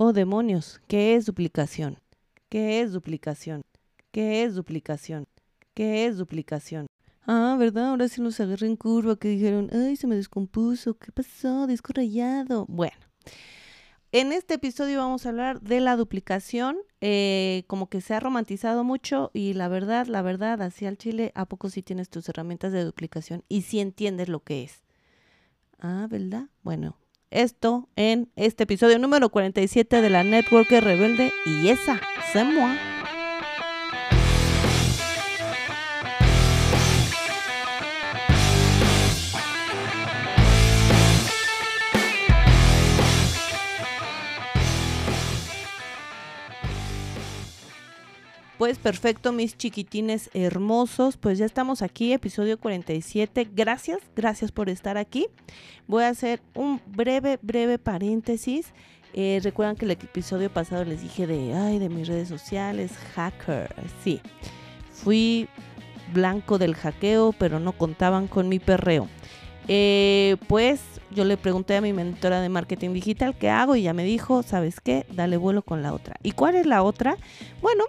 Oh demonios, ¿qué es duplicación? ¿Qué es duplicación? ¿Qué es duplicación? ¿Qué es duplicación? Ah, ¿verdad? Ahora sí nos agarré en curva que dijeron, ay, se me descompuso, ¿qué pasó? Disco rayado. Bueno, en este episodio vamos a hablar de la duplicación, eh, como que se ha romantizado mucho y la verdad, la verdad, así al chile, ¿a poco sí tienes tus herramientas de duplicación y sí entiendes lo que es? Ah, ¿verdad? Bueno, esto en este episodio número 47 de la Network Rebelde y esa, se. Pues perfecto, mis chiquitines hermosos. Pues ya estamos aquí, episodio 47. Gracias, gracias por estar aquí. Voy a hacer un breve, breve paréntesis. Eh, recuerdan que el episodio pasado les dije de, ay, de mis redes sociales, hacker. Sí, fui blanco del hackeo, pero no contaban con mi perreo. Eh, pues yo le pregunté a mi mentora de marketing digital qué hago y ya me dijo, ¿sabes qué? Dale vuelo con la otra. ¿Y cuál es la otra? Bueno,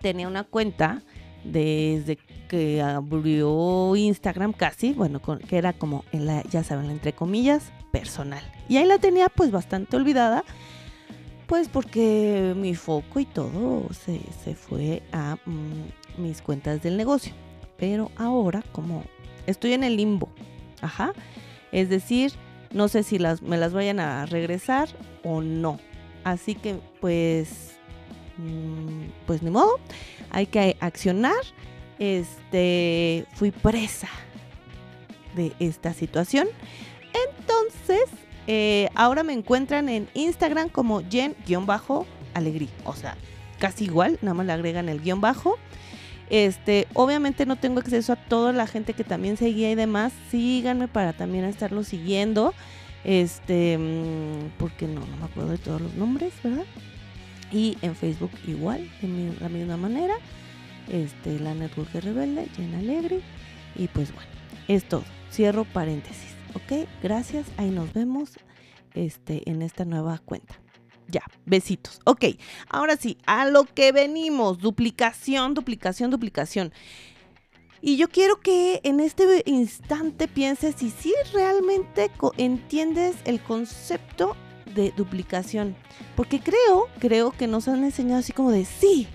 tenía una cuenta desde que abrió Instagram casi, bueno, que era como, en la, ya saben, entre comillas, personal. Y ahí la tenía pues bastante olvidada, pues porque mi foco y todo se, fue a mm, mis cuentas del negocio. Pero ahora como estoy en el limbo, ajá, es decir, no sé si las, me las vayan a regresar o no. Así que pues pues ni modo, hay que accionar. Este, fui presa de esta situación. Entonces, eh, ahora me encuentran en Instagram como Jen-Alegrí. O sea, casi igual, nada más le agregan el guion bajo. Este, obviamente no tengo acceso a toda la gente que también seguía y demás. Síganme para también estarlo siguiendo. Este, mm, porque no, no me acuerdo de todos los nombres, ¿verdad? Y en Facebook igual, de la misma manera. Este, la Network Rebelde, Llena Alegre. Y pues bueno, es todo. Cierro paréntesis. ¿Ok? Gracias. Ahí nos vemos este, en esta nueva cuenta. Ya, besitos. Ok, ahora sí, a lo que venimos. Duplicación, duplicación, duplicación. Y yo quiero que en este instante pienses si sí realmente entiendes el concepto de duplicación. Porque creo, creo que nos han enseñado así como de, sí,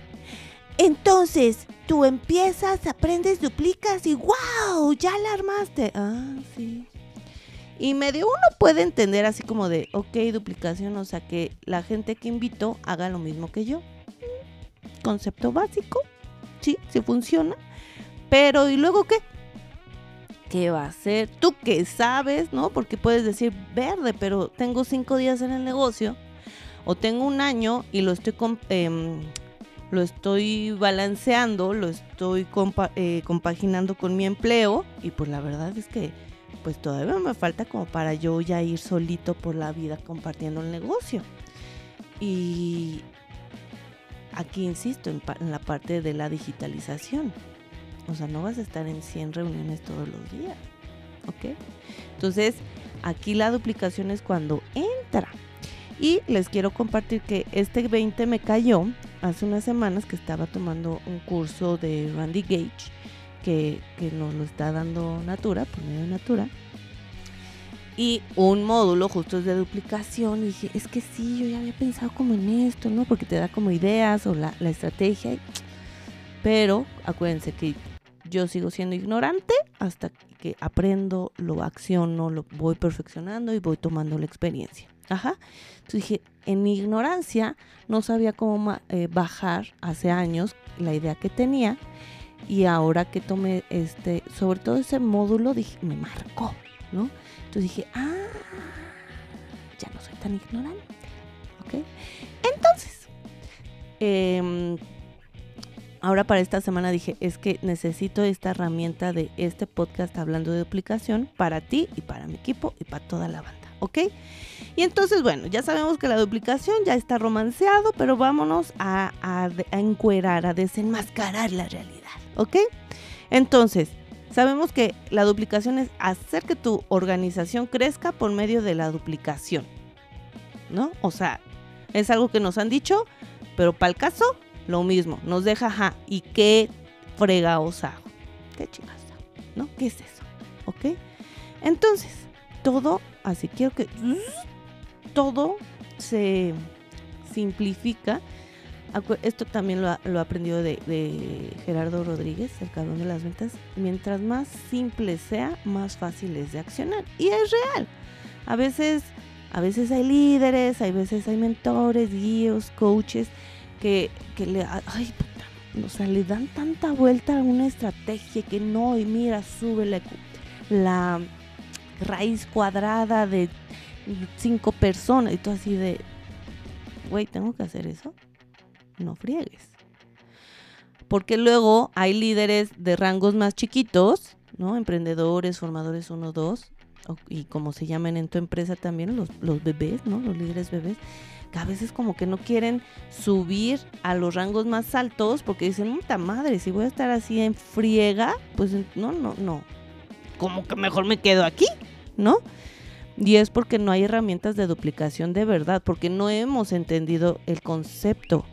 entonces tú empiezas, aprendes, duplicas y wow, ya la armaste. Ah, sí. Y medio uno puede entender así como de, ok, duplicación, o sea que la gente que invito haga lo mismo que yo. Concepto básico, sí, sí funciona. Pero ¿y luego qué? Qué va a hacer, tú qué sabes, ¿no? Porque puedes decir verde, pero tengo cinco días en el negocio o tengo un año y lo estoy, em, lo estoy balanceando, lo estoy eh, compaginando con mi empleo y pues la verdad es que pues todavía me falta como para yo ya ir solito por la vida compartiendo el negocio. Y aquí insisto en la parte de la digitalización o sea, no vas a estar en 100 reuniones todos los días. ¿Ok? Entonces, aquí la duplicación es cuando entra. Y les quiero compartir que este 20 me cayó hace unas semanas que estaba tomando un curso de Randy Gage, que, que nos lo está dando Natura, por medio de Natura. Y un módulo justo es de duplicación. Y dije, es que sí, yo ya había pensado como en esto, ¿no? Porque te da como ideas o la, la estrategia. Pero acuérdense que yo sigo siendo ignorante hasta que aprendo, lo acciono, lo voy perfeccionando y voy tomando la experiencia. Ajá. Entonces dije, en ignorancia no sabía cómo eh, bajar hace años la idea que tenía y ahora que tomé este, sobre todo ese módulo, dije, me marcó, ¿no? Entonces dije, ah, ya no soy tan ignorante, ¿ok? Entonces, eh, ahora para esta semana dije, es que necesito esta herramienta de este podcast hablando de duplicación para ti y para mi equipo y para toda la banda, ¿ok? Y entonces, bueno, ya sabemos que la duplicación ya está romanceado, pero vámonos a, a, a encuerar, a desenmascarar la realidad, ¿ok? Entonces, sabemos que la duplicación es hacer que tu organización crezca por medio de la duplicación, ¿no? O sea, Es algo que nos han dicho, pero para el caso, lo mismo. Nos deja, ajá, ¿y qué fregaos hago? ¿Qué chingas ¿No? ¿Qué es eso? ¿Ok? Entonces, todo, así quiero que todo se simplifica. Esto también lo, lo aprendió de, de, Gerardo Rodríguez, el cabrón de las ventas. Mientras más simple sea, más fácil es de accionar. Y es real. A veces, a veces hay líderes, a veces hay mentores, guíos, coaches que, le, ay, puta, o le dan tanta vuelta a una estrategia que no, y mira, sube la, raíz cuadrada de cinco personas y todo así de, güey, ¿tengo que hacer eso? No friegues. Porque luego hay líderes de rangos más chiquitos, ¿no? Emprendedores, formadores 1, 2, y como se llaman en tu empresa también, los bebés, ¿no? Los líderes bebés, que a veces como que no quieren subir a los rangos más altos porque dicen, puta madre, si voy a estar así en friega, pues no, no, no. Como que mejor me quedo aquí, ¿no? Y es porque no hay herramientas de duplicación de verdad, porque no hemos entendido el concepto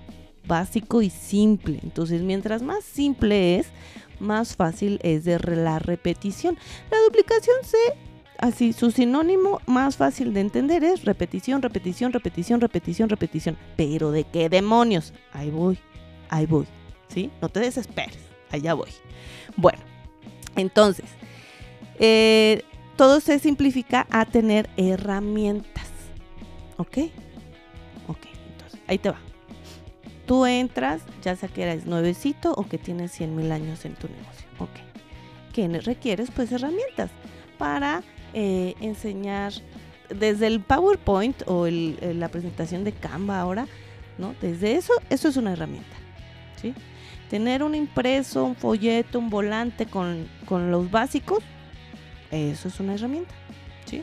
básico y simple. Entonces, mientras más simple es, más fácil es de la repetición. La duplicación se así su sinónimo más fácil de entender es repetición, repetición, repetición, repetición, repetición. Pero ¿de qué demonios? Ahí voy, ahí voy. ¿Sí? No te desesperes, allá voy. Bueno, entonces, eh, todo se simplifica a tener herramientas. ¿Ok? Ok, entonces, ahí te va. Tú entras, ya sea que eres nuevecito o que tienes 100 mil años en tu negocio. Ok. ¿Qué requieres? Pues herramientas para eh, enseñar desde el PowerPoint o la presentación de Canva ahora, ¿no? Desde eso, eso es una herramienta, ¿sí? Tener un impreso, un folleto, un volante con, con los básicos, eso es una herramienta, ¿sí?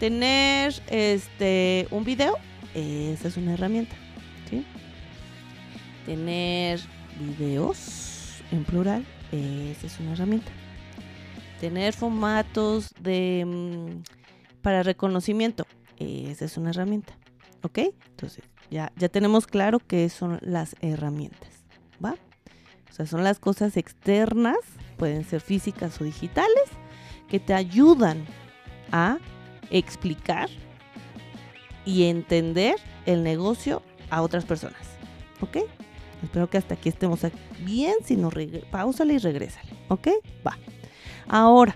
Tener este, un video, esa es una herramienta, ¿sí? Tener videos en plural, esa es una herramienta. Tener formatos de mm, para reconocimiento, esa es una herramienta, ¿ok? Entonces, ya, ya tenemos claro qué son las herramientas, ¿va? O sea, son las cosas externas, pueden ser físicas o digitales, que te ayudan a explicar y entender el negocio a otras personas. ¿Ok? Espero que hasta aquí estemos bien. Si no, pausale y regrésale. ¿Ok? Va. Ahora,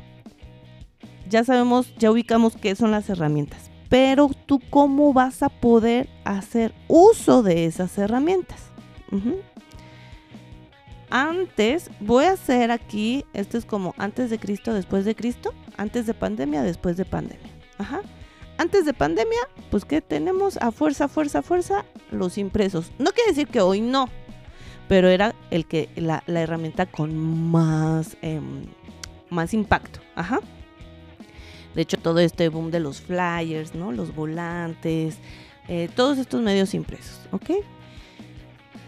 ya sabemos, ya ubicamos qué son las herramientas. Pero tú cómo vas a poder hacer uso de esas herramientas. Antes, voy a hacer aquí, esto es como antes de Cristo, después de Cristo, antes de pandemia, después de pandemia. Ajá. Antes de pandemia, pues que tenemos a fuerza, fuerza, fuerza los impresos. No quiere decir que hoy no, pero era el que la, herramienta con más, em, más impacto. Ajá. De hecho, todo este boom de los flyers, ¿no? Los volantes, eh, todos estos medios impresos, ¿ok?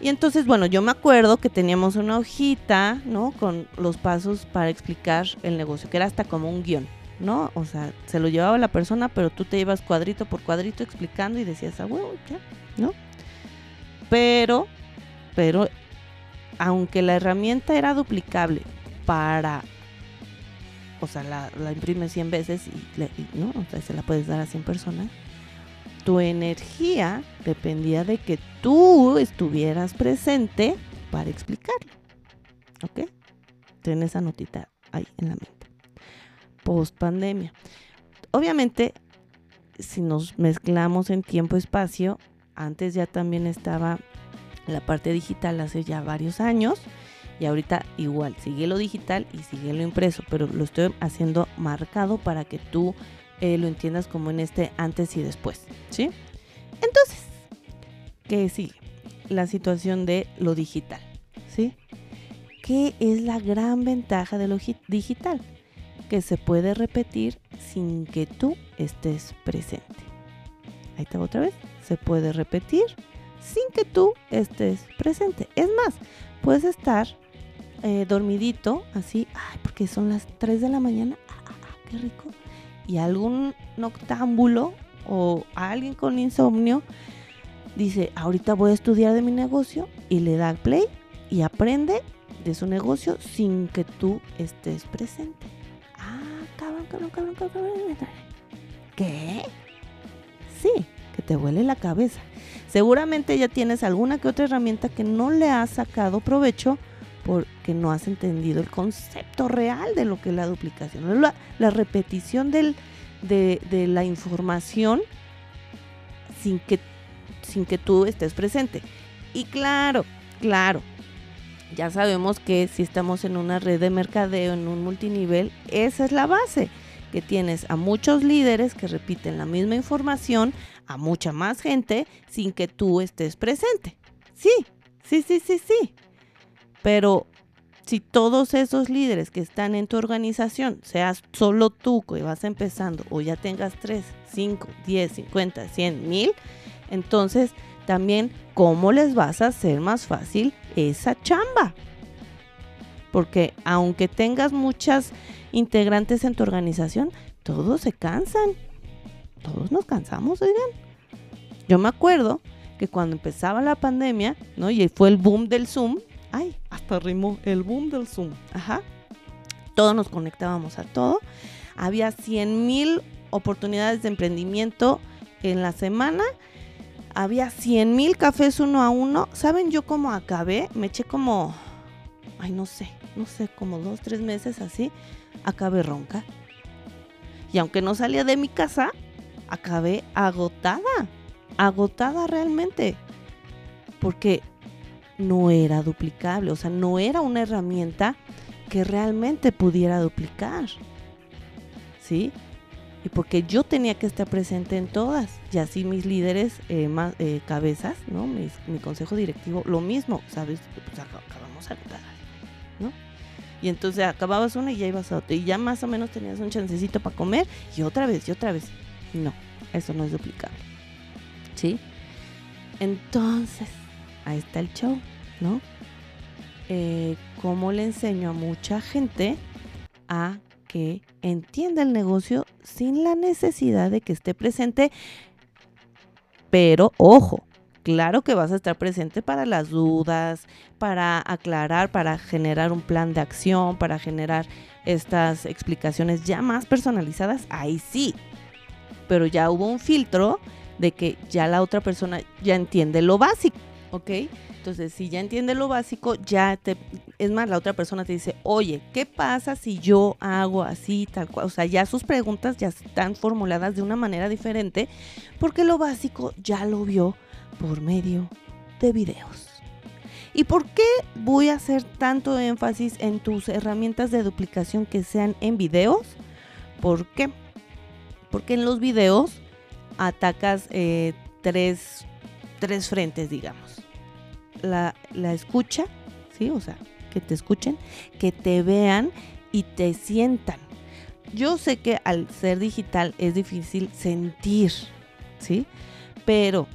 Y entonces, bueno, yo me acuerdo que teníamos una hojita, ¿no? Con los pasos para explicar el negocio, que era hasta como un guion, ¿no? O sea, se lo llevaba la persona, pero tú te ibas cuadrito por cuadrito explicando y decías, ah, bueno, ya, ¿no? Pero, pero, aunque la herramienta era duplicable para, o sea, la, la imprime 100 veces y, ¿no? O sea, se la puedes dar a 100 personas tu energía dependía de que tú estuvieras presente para explicarlo. ¿Ok? Ten esa notita ahí en la mente. Post pandemia. Obviamente, si nos mezclamos en tiempo-espacio, antes ya también estaba la parte digital hace ya varios años y ahorita igual, sigue lo digital y sigue lo impreso, pero lo estoy haciendo marcado para que tú eh, lo entiendas como en este antes y después, ¿sí? Entonces, ¿qué sigue? La situación de lo digital, ¿sí? ¿Qué es la gran ventaja de lo digital? Que se puede repetir sin que tú estés presente. Ahí está otra vez. Se puede repetir sin que tú estés presente. Es más, puedes estar eh, dormidito, así, ay, porque son las 3 de la mañana. Ah, ah, ah, qué rico y algún noctámbulo o alguien con insomnio dice, ahorita voy a estudiar de mi negocio y le da play y aprende de su negocio sin que tú estés presente. Ah, cabrón, cabrón, cabrón, cabrón. ¿Qué? Sí, que te huele la cabeza. Seguramente ya tienes alguna que otra herramienta que no le has sacado provecho no has entendido el concepto real de lo que es la duplicación. La, repetición de, de la información sin que, sin que tú estés presente. Y claro, claro, ya sabemos que si estamos en una red de mercadeo, en un multinivel, esa es la base, que tienes a muchos líderes que repiten la misma información a mucha más gente sin que tú estés presente. Sí, sí, sí, sí, sí. Pero si todos esos líderes que están en tu organización, seas solo tú que vas empezando o ya tengas 3, 5, 10, 50, 100, mil, entonces también cómo les vas a hacer más fácil esa chamba. Porque aunque tengas muchas integrantes en tu organización, todos se cansan. Todos nos cansamos, oigan. Yo me acuerdo que cuando empezaba la pandemia, ¿no? Y fue el boom del Zoom. Ay, hasta rimó el boom del Zoom. Ajá. Todos nos conectábamos a todo. Había 100 mil oportunidades de emprendimiento en la semana había 100 mil cafés uno a uno. ¿Saben yo cómo acabé? Me eché como, ay, no sé, no sé, como dos, tres meses así. Acabé ronca. Y aunque no salía de mi casa, acabé agotada. Agotada realmente. Porque no era duplicable. O sea, no era una herramienta que realmente pudiera duplicar. ¿Sí? y porque yo tenía que estar presente en todas. Y así mis líderes, eh, más, eh, cabezas, ¿no? mi consejo directivo, lo mismo, ¿sabes? Pues acabamos a ¿no? Y entonces acababas una y ya ibas a otra. Y ya más o menos tenías un chancecito para comer y otra vez y otra vez. No, eso no es duplicable. ¿Sí? Entonces, ahí está el show, ¿no? Eh, ¿Cómo le enseño a mucha gente a que entienda el negocio sin la necesidad de que esté presente. Pero ojo, claro que vas a estar presente para las dudas, para aclarar, para generar un plan de acción, para generar estas explicaciones ya más personalizadas, ahí sí. Pero ya hubo un filtro de que ya la otra persona ya entiende lo básico, ¿ok? Entonces, si ya entiende lo básico, ya te... Es más, la otra persona te dice, oye, ¿qué pasa si yo hago así, tal cual? O sea, ya sus preguntas ya están formuladas de una manera diferente porque lo básico ya lo vio por medio de videos. ¿Y por qué voy a hacer tanto énfasis en tus herramientas de duplicación que sean en videos? ¿Por qué? Porque en los videos atacas eh, tres, tres frentes, digamos la, escucha, ¿sí? O sea, que te escuchen, que te vean y te sientan. Yo sé que al ser digital es difícil sentir, ¿sí? Pero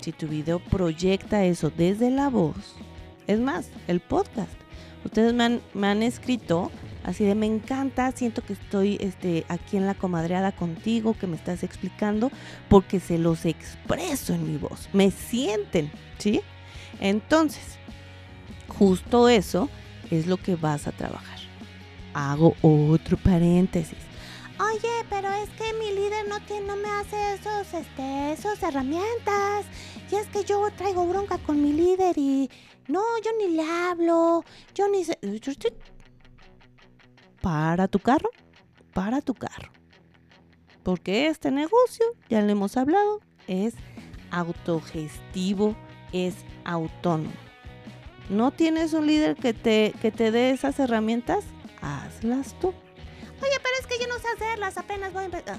si tu video proyecta eso desde la voz, es más, el podcast. Ustedes me han, me han escrito así de me encanta, siento que estoy este, aquí en la comadreada contigo, que me estás explicando, porque se los expreso en mi voz. Me sienten, ¿sí? Entonces, justo eso es lo que vas a trabajar. Hago otro paréntesis. Oye, pero es que mi líder no, tiene, no me hace esos, este, esos herramientas. Y es que yo traigo bronca con mi líder y no, yo ni le hablo, yo ni sé. Para tu carro, para tu carro. Porque este negocio, ya le hemos hablado, es autogestivo es autónomo. ¿No tienes un líder que te, que te dé esas herramientas? Hazlas tú. Oye, pero es que yo no sé hacerlas, apenas voy a empezar.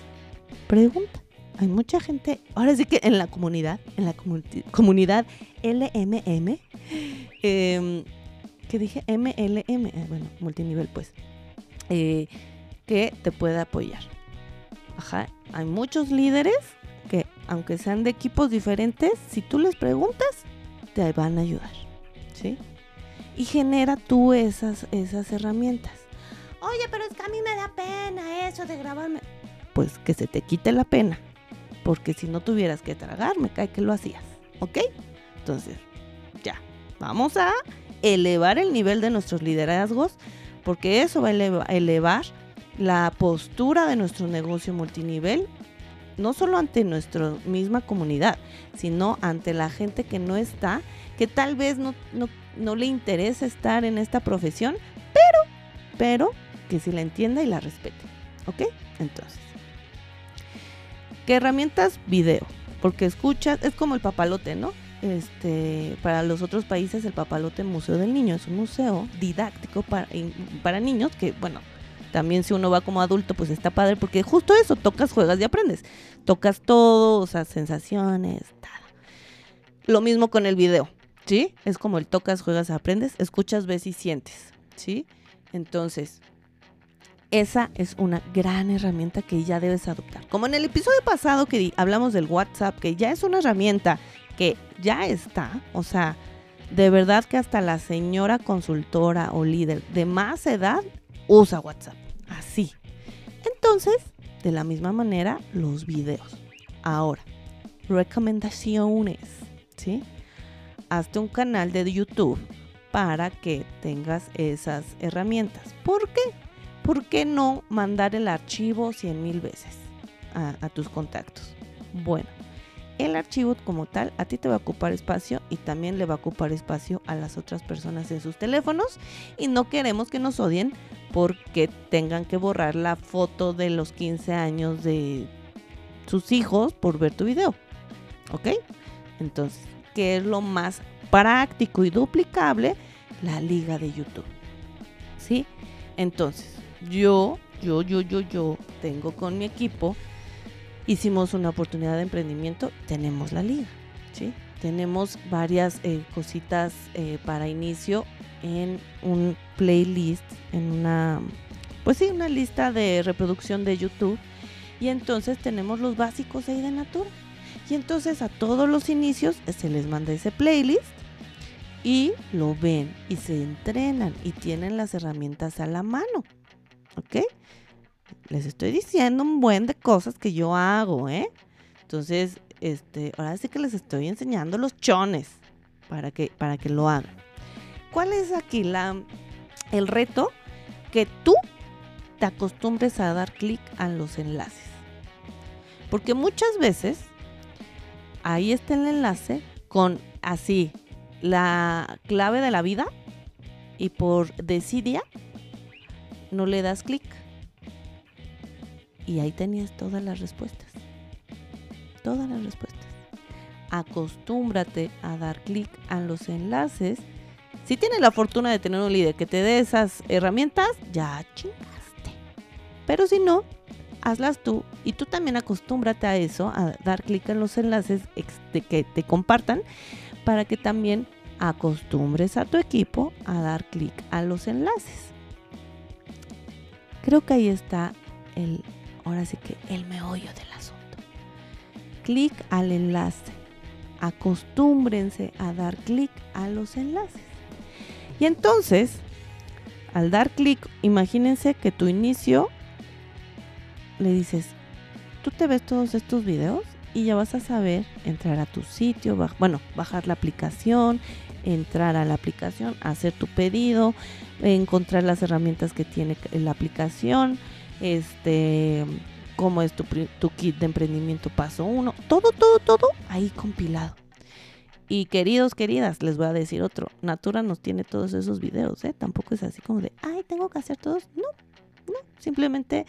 Pregunta. Hay mucha gente, ahora sí que en la comunidad, en la comunidad LMM, eh, que dije MLM, eh, bueno, multinivel pues, eh, que te puede apoyar. Ajá, hay muchos líderes aunque sean de equipos diferentes, si tú les preguntas, te van a ayudar. ¿Sí? Y genera tú esas, esas herramientas. Oye, pero es que a mí me da pena eso de grabarme. Pues que se te quite la pena. Porque si no tuvieras que tragar, me cae que lo hacías. ¿Ok? Entonces, ya, vamos a elevar el nivel de nuestros liderazgos porque eso va a elevar la postura de nuestro negocio multinivel, no solo ante nuestra misma comunidad, sino ante la gente que no está, que tal vez no, no, le interesa estar en esta profesión, pero, pero que sí la entienda y la respete. ¿Ok? Entonces, ¿qué herramientas? Video. Porque escuchas, es como el papalote, ¿no? Este, para los otros países el papalote Museo del Niño es un museo didáctico para, para niños que, bueno, también si uno va como adulto, pues está padre porque justo eso, tocas, juegas y aprendes. Tocas todo, o sea, sensaciones, tal. Lo mismo con el video, ¿sí? Es como el tocas, juegas, aprendes, escuchas, ves y sientes, ¿sí? Entonces, esa es una gran herramienta que ya debes adoptar. Como en el episodio pasado que hablamos del WhatsApp, que ya es una herramienta que ya está, o sea, de verdad que hasta la señora consultora o líder de más edad usa WhatsApp. Así. Entonces, de la misma manera, los videos. Ahora, recomendaciones, ¿sí? Hazte un canal de YouTube para que tengas esas herramientas. ¿Por qué? ¿Por qué no mandar el archivo 100 mil veces a, a tus contactos? Bueno, el archivo como tal a ti te va a ocupar espacio y también le va a ocupar espacio a las otras personas en sus teléfonos y no queremos que nos odien porque tengan que borrar la foto de los 15 años de sus hijos por ver tu video. ¿Ok? Entonces, ¿qué es lo más práctico y duplicable? La liga de YouTube. ¿Sí? Entonces, yo, yo, yo, yo, yo tengo con mi equipo hicimos una oportunidad de emprendimiento, tenemos la liga, ¿sí? Tenemos varias eh, cositas eh, para inicio en un playlist, en una, pues sí, una lista de reproducción de YouTube. Y entonces tenemos los básicos ahí de Natura. Y entonces a todos los inicios se les manda ese playlist y lo ven y se entrenan y tienen las herramientas a la mano. ¿Ok? les estoy diciendo un buen de cosas que yo hago, ¿eh? Entonces, este, ahora sí que les estoy enseñando los chones para que, para que lo hagan. ¿Cuál es aquí la, el reto? Que tú te acostumbres a dar clic a los enlaces. Porque muchas veces ahí está el enlace con así la clave de la vida y por desidia no le das clic y ahí tenías todas las respuestas. Todas las respuestas. Acostúmbrate a dar clic a los enlaces. Si tienes la fortuna de tener un líder que te dé esas herramientas, ya chingaste. Pero si no, hazlas tú y tú también acostúmbrate a eso, a dar clic en los enlaces que te compartan para que también acostumbres a tu equipo a dar clic a los enlaces. Creo que ahí está el ahora sí que el meollo del asunto. Clic al enlace. Acostúmbrense a dar clic a los enlaces. Y entonces, al dar clic, imagínense que tu inicio le dices, tú te ves todos estos videos y ya vas a saber entrar a tu sitio, bueno, bajar la aplicación, entrar a la aplicación, hacer tu pedido, encontrar las herramientas que tiene la aplicación, este, cómo es tu, kit de emprendimiento paso uno, todo, todo, todo ahí compilado. Y queridos, queridas, les voy a decir otro, Natura nos tiene todos esos videos, ¿eh? Tampoco es así como de, ay, tengo que hacer todos. No, no, simplemente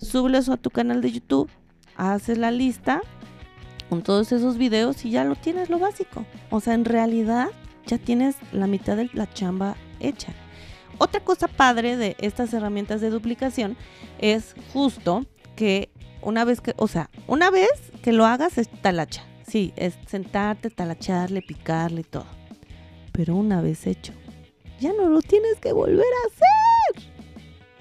eso a tu canal de YouTube, haces la lista con todos esos videos y ya lo tienes lo básico. O sea, en realidad ya tienes la mitad de la chamba hecha. Otra cosa padre de estas herramientas de duplicación es justo que una vez que, o sea, una vez que lo hagas es talacha. Sí, es sentarte, talacharle, picarle todo. Pero una vez hecho, ya no lo tienes que volver a hacer.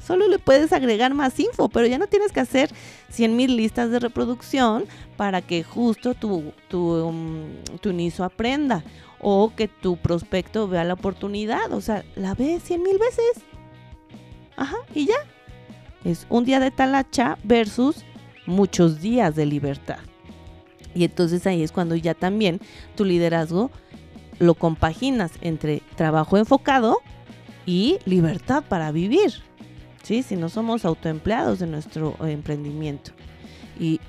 Solo le puedes agregar más info, pero ya no tienes que hacer 100 mil listas de reproducción para que justo tu, tu, um, tu aprenda o que tu prospecto vea la oportunidad. O sea, la ve 100 mil veces. Ajá, y ya. Es un día de talacha versus muchos días de libertad. Y entonces ahí es cuando ya también tu liderazgo lo compaginas entre trabajo enfocado y libertad para vivir. ¿Sí? Si no somos autoempleados de nuestro emprendimiento. Y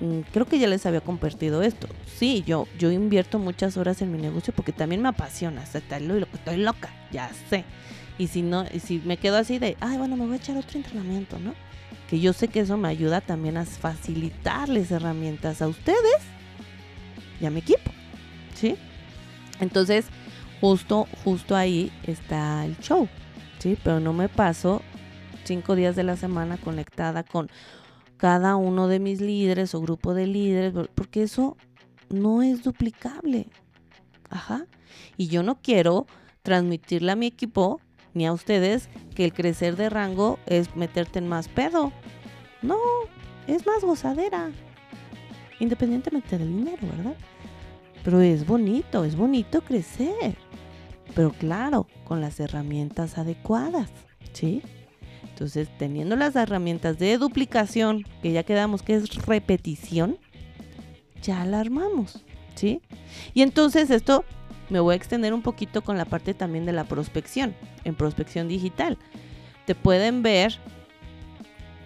mm, creo que ya les había compartido esto. Sí, yo, yo invierto muchas horas en mi negocio porque también me apasiona. estoy, estoy loca, ya sé. Y si no, si me quedo así de, ay, bueno, me voy a echar otro entrenamiento, ¿no? Que yo sé que eso me ayuda también a facilitarles herramientas a ustedes y a mi equipo, ¿sí? Entonces, justo, justo ahí está el show, ¿sí? Pero no me paso cinco días de la semana conectada con cada uno de mis líderes o grupo de líderes, porque eso no es duplicable. Ajá. Y yo no quiero transmitirle a mi equipo ni a ustedes que el crecer de rango es meterte en más pedo. No, es más gozadera. Independientemente del dinero, ¿verdad? Pero es bonito, es bonito crecer. Pero claro, con las herramientas adecuadas, ¿sí? Entonces, teniendo las herramientas de duplicación, que ya quedamos que es repetición, ya la armamos, ¿sí? Y entonces esto me voy a extender un poquito con la parte también de la prospección, en prospección digital. Te pueden ver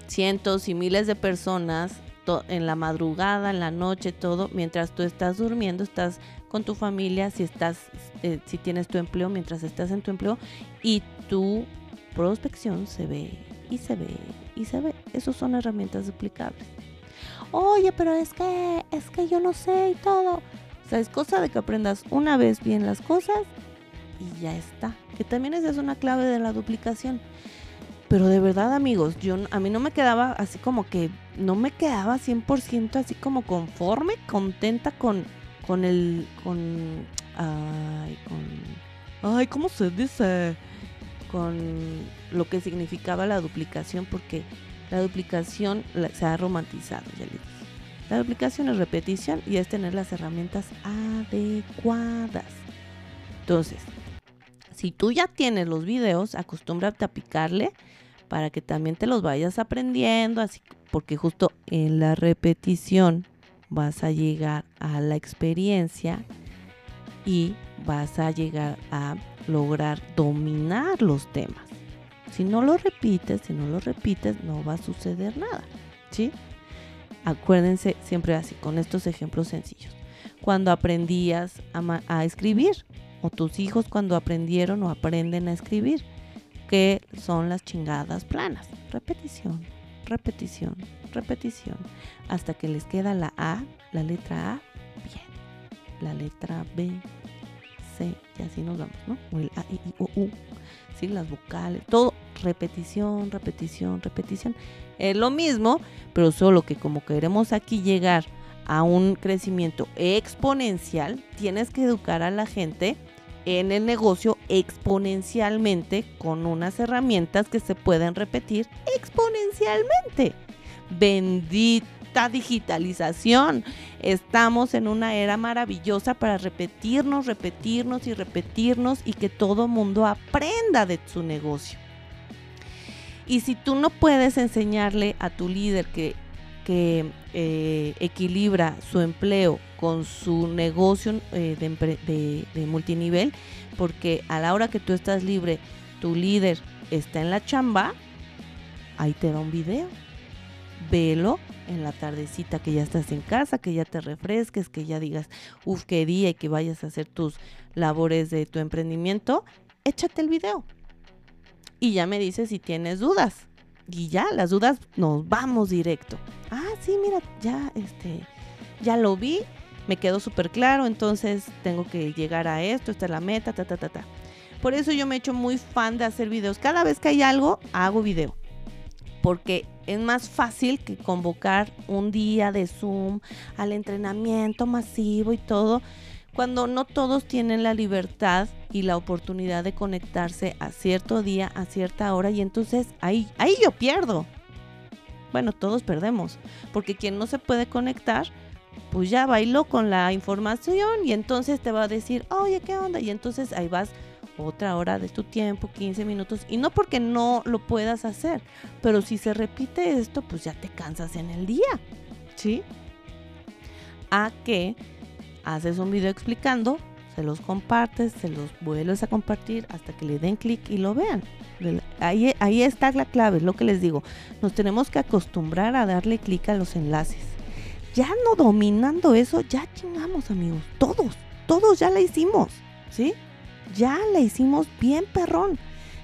cientos y miles de personas en la madrugada, en la noche, todo, mientras tú estás durmiendo, estás con tu familia, si estás, eh, si tienes tu empleo, mientras estás en tu empleo, y tu prospección se ve y se ve y se ve. Esas son herramientas duplicables. Oye, pero es que, es que yo no sé y todo. O sea, es cosa de que aprendas una vez bien las cosas y ya está. Que también esa es una clave de la duplicación. Pero de verdad, amigos, yo a mí no me quedaba así como que no me quedaba 100% así como conforme, contenta con con el con ay, con ay, ¿cómo se dice? con lo que significaba la duplicación porque la duplicación se ha romantizado, ya les dije. La duplicación es repetición y es tener las herramientas adecuadas. Entonces, si tú ya tienes los videos, acostúmbrate a picarle para que también te los vayas aprendiendo, así porque justo en la repetición vas a llegar a la experiencia y vas a llegar a lograr dominar los temas. Si no lo repites, si no lo repites, no va a suceder nada, ¿sí? Acuérdense siempre así, con estos ejemplos sencillos. Cuando aprendías a, escribir, o tus hijos cuando aprendieron o aprenden a escribir, que son las chingadas planas. Repetición, repetición, repetición, hasta que les queda la A, la letra A, bien. La letra B, C, y así nos vamos, ¿no? O el A, I, I, O, U, ¿sí? Las vocales, todo, repetición, repetición, repetición. Es lo mismo, pero solo que como queremos aquí llegar a un crecimiento exponencial, tienes que educar a la gente en el negocio exponencialmente con unas herramientas que se pueden repetir exponencialmente. Bendita digitalización. Estamos en una era maravillosa para repetirnos, repetirnos y repetirnos y que todo mundo aprenda de su negocio. Y si tú no puedes enseñarle a tu líder que, eh, equilibra su empleo con su negocio eh, de, de multinivel, porque a la hora que tú estás libre, tu líder está en la chamba, ahí te va un video. Velo en la tardecita que ya estás en casa, que ya te refresques, que ya digas, uff, qué día y que vayas a hacer tus labores de tu emprendimiento, échate el video y ya me dices si tienes dudas. Y ya, las dudas nos vamos directo. Ah, sí, mira, ya, este, ya lo vi, me quedó súper claro, entonces tengo que llegar a esto, esta es la meta, ta, ta, ta, ta. Por eso yo me he hecho muy fan de hacer videos. Cada vez que hay algo, hago video. Porque es más fácil que convocar un día de Zoom al entrenamiento masivo y todo cuando no todos tienen la libertad y la oportunidad de conectarse a cierto día, a cierta hora, y entonces ahí, ahí yo pierdo. Bueno, todos perdemos, porque quien no se puede conectar, pues ya bailó con la información y entonces te va a decir, oye, ¿qué onda? Y entonces ahí vas otra hora de tu tiempo, 15 minutos, y no porque no lo puedas hacer, pero si se repite esto, pues ya te cansas en el día, ¿sí? a que haces un video explicando, se los compartes, se los vuelves a compartir hasta que le den clic y lo vean. Ahí, ahí está la clave, es lo que les digo. Nos tenemos que acostumbrar a darle clic a los enlaces. Ya no dominando eso, ya chingamos amigos, todos, todos ya la hicimos, ¿sí? Ya la hicimos bien perrón.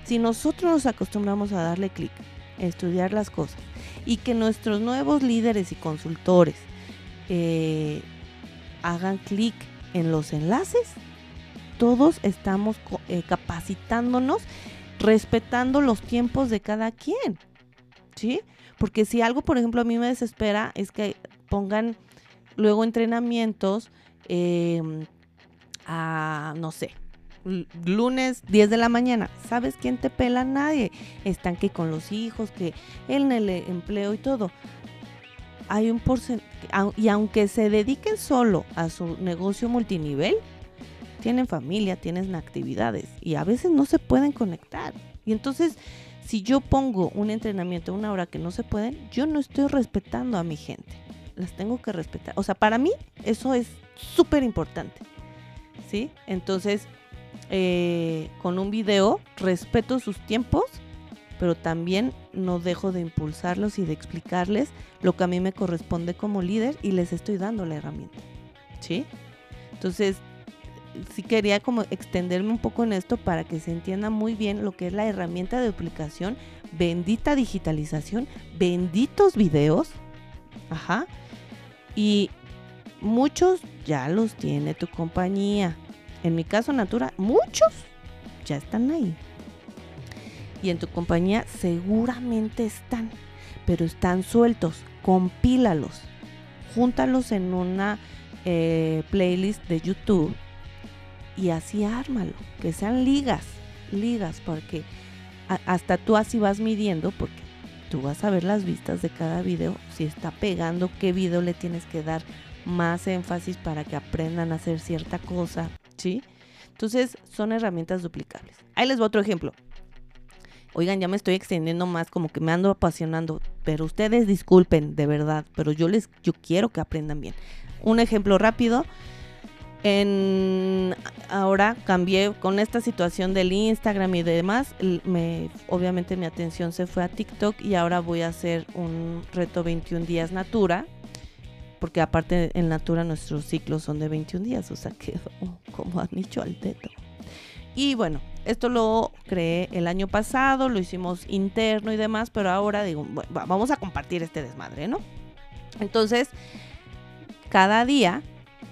Si nosotros nos acostumbramos a darle clic, estudiar las cosas y que nuestros nuevos líderes y consultores eh, hagan clic en los enlaces, todos estamos eh, capacitándonos, respetando los tiempos de cada quien. ¿Sí? Porque si algo, por ejemplo, a mí me desespera es que pongan luego entrenamientos em, a, no sé, lunes 10 de la mañana. ¿Sabes quién te pela? Nadie. Están que con los hijos, que en el empleo y todo. Hay un porcentaje, y aunque se dediquen solo a su negocio multinivel, tienen familia, tienen actividades y a veces no se pueden conectar. Y entonces, si yo pongo un entrenamiento una hora que no se pueden, yo no estoy respetando a mi gente. Las tengo que respetar. O sea, para mí eso es súper importante. ¿Sí? Entonces, eh, con un video respeto sus tiempos, pero también no dejo de impulsarlos y de explicarles lo que a mí me corresponde como líder y les estoy dando la herramienta. ¿Sí? Entonces, sí quería como extenderme un poco en esto para que se entienda muy bien lo que es la herramienta de duplicación, bendita digitalización, benditos videos, ajá, y muchos ya los tiene tu compañía. En mi caso, Natura, muchos ya están ahí. Y en tu compañía seguramente están, pero están sueltos. Compílalos, júntalos en una eh, playlist de YouTube y así ármalo, que sean ligas, ligas, porque hasta tú así vas midiendo, porque tú vas a ver las vistas de cada video, si está pegando, qué video le tienes que dar más énfasis para que aprendan a hacer cierta cosa, ¿sí? Entonces son herramientas duplicables. Ahí les voy otro ejemplo. Oigan, ya me estoy extendiendo más, como que me ando apasionando, pero ustedes disculpen, de verdad, pero yo les yo quiero que aprendan bien. Un ejemplo rápido, en ahora cambié con esta situación del Instagram y demás, me, obviamente mi atención se fue a TikTok y ahora voy a hacer un reto 21 días Natura, porque aparte en Natura nuestros ciclos son de 21 días, o sea que como han dicho al teto. Y bueno, esto lo creé el año pasado, lo hicimos interno y demás, pero ahora digo, vamos a compartir este desmadre, ¿no? Entonces, cada día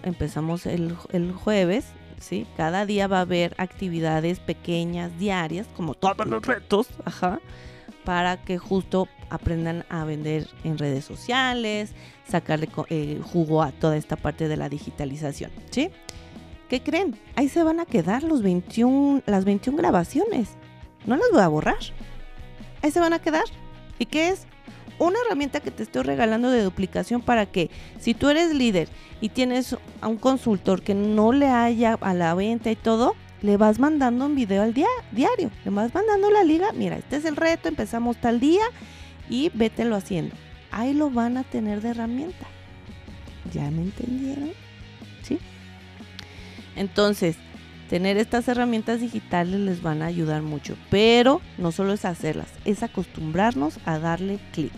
empezamos el, jueves, ¿sí? Cada día va a haber actividades pequeñas, diarias, como todos los retos, ajá, para que justo aprendan a vender en redes sociales, sacarle eh, jugo a toda esta parte de la digitalización, ¿sí? ¿Qué creen? Ahí se van a quedar los 21, las 21 grabaciones. No las voy a borrar. Ahí se van a quedar. ¿Y qué es? una herramienta que te estoy regalando de duplicación para que si tú eres líder y tienes a un consultor que no le haya a la venta y todo, le vas mandando un video al día, diario, le vas mandando la liga, mira, este es el reto, empezamos tal día y vételo haciendo. Ahí lo van a tener de herramienta. ¿Ya me entendieron? ¿Sí? Entonces, tener estas herramientas digitales les van a ayudar mucho, pero no solo es hacerlas, es acostumbrarnos a darle clic.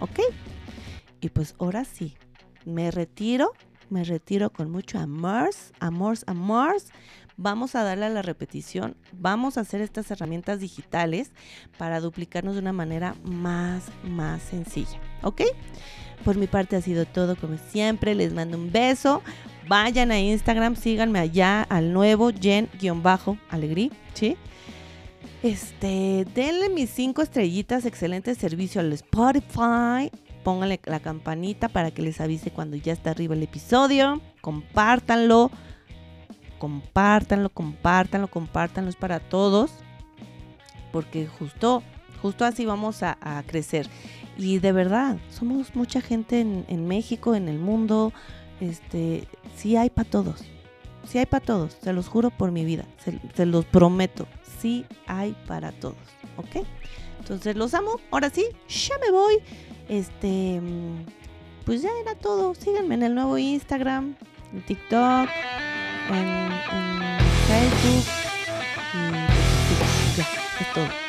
¿ok? Y pues ahora sí, me retiro, me retiro con mucho amor, amor, amor. Vamos a darle a la repetición, vamos a hacer estas herramientas digitales para duplicarnos de una manera más, más sencilla, ¿ok? Por mi parte ha sido todo como siempre, les mando un beso. Vayan a Instagram, síganme allá al nuevo Jen-Alegrí, ¿sí? Este, denle mis cinco estrellitas, excelente servicio al Spotify. Pónganle la campanita para que les avise cuando ya está arriba el episodio. Compártanlo. Compártanlo, compártanlo, compártanlo. Es para todos. Porque justo, justo así vamos a, crecer. Y de verdad, somos mucha gente en, México, en el mundo. Este, sí hay para todos. Sí hay para todos. Se los juro por mi vida. se los prometo sí hay para todos, ¿ok? Entonces los amo. Ahora sí, ya me voy. Este, pues ya era todo. Síganme en el nuevo Instagram, en TikTok, en, en Facebook. Y todo.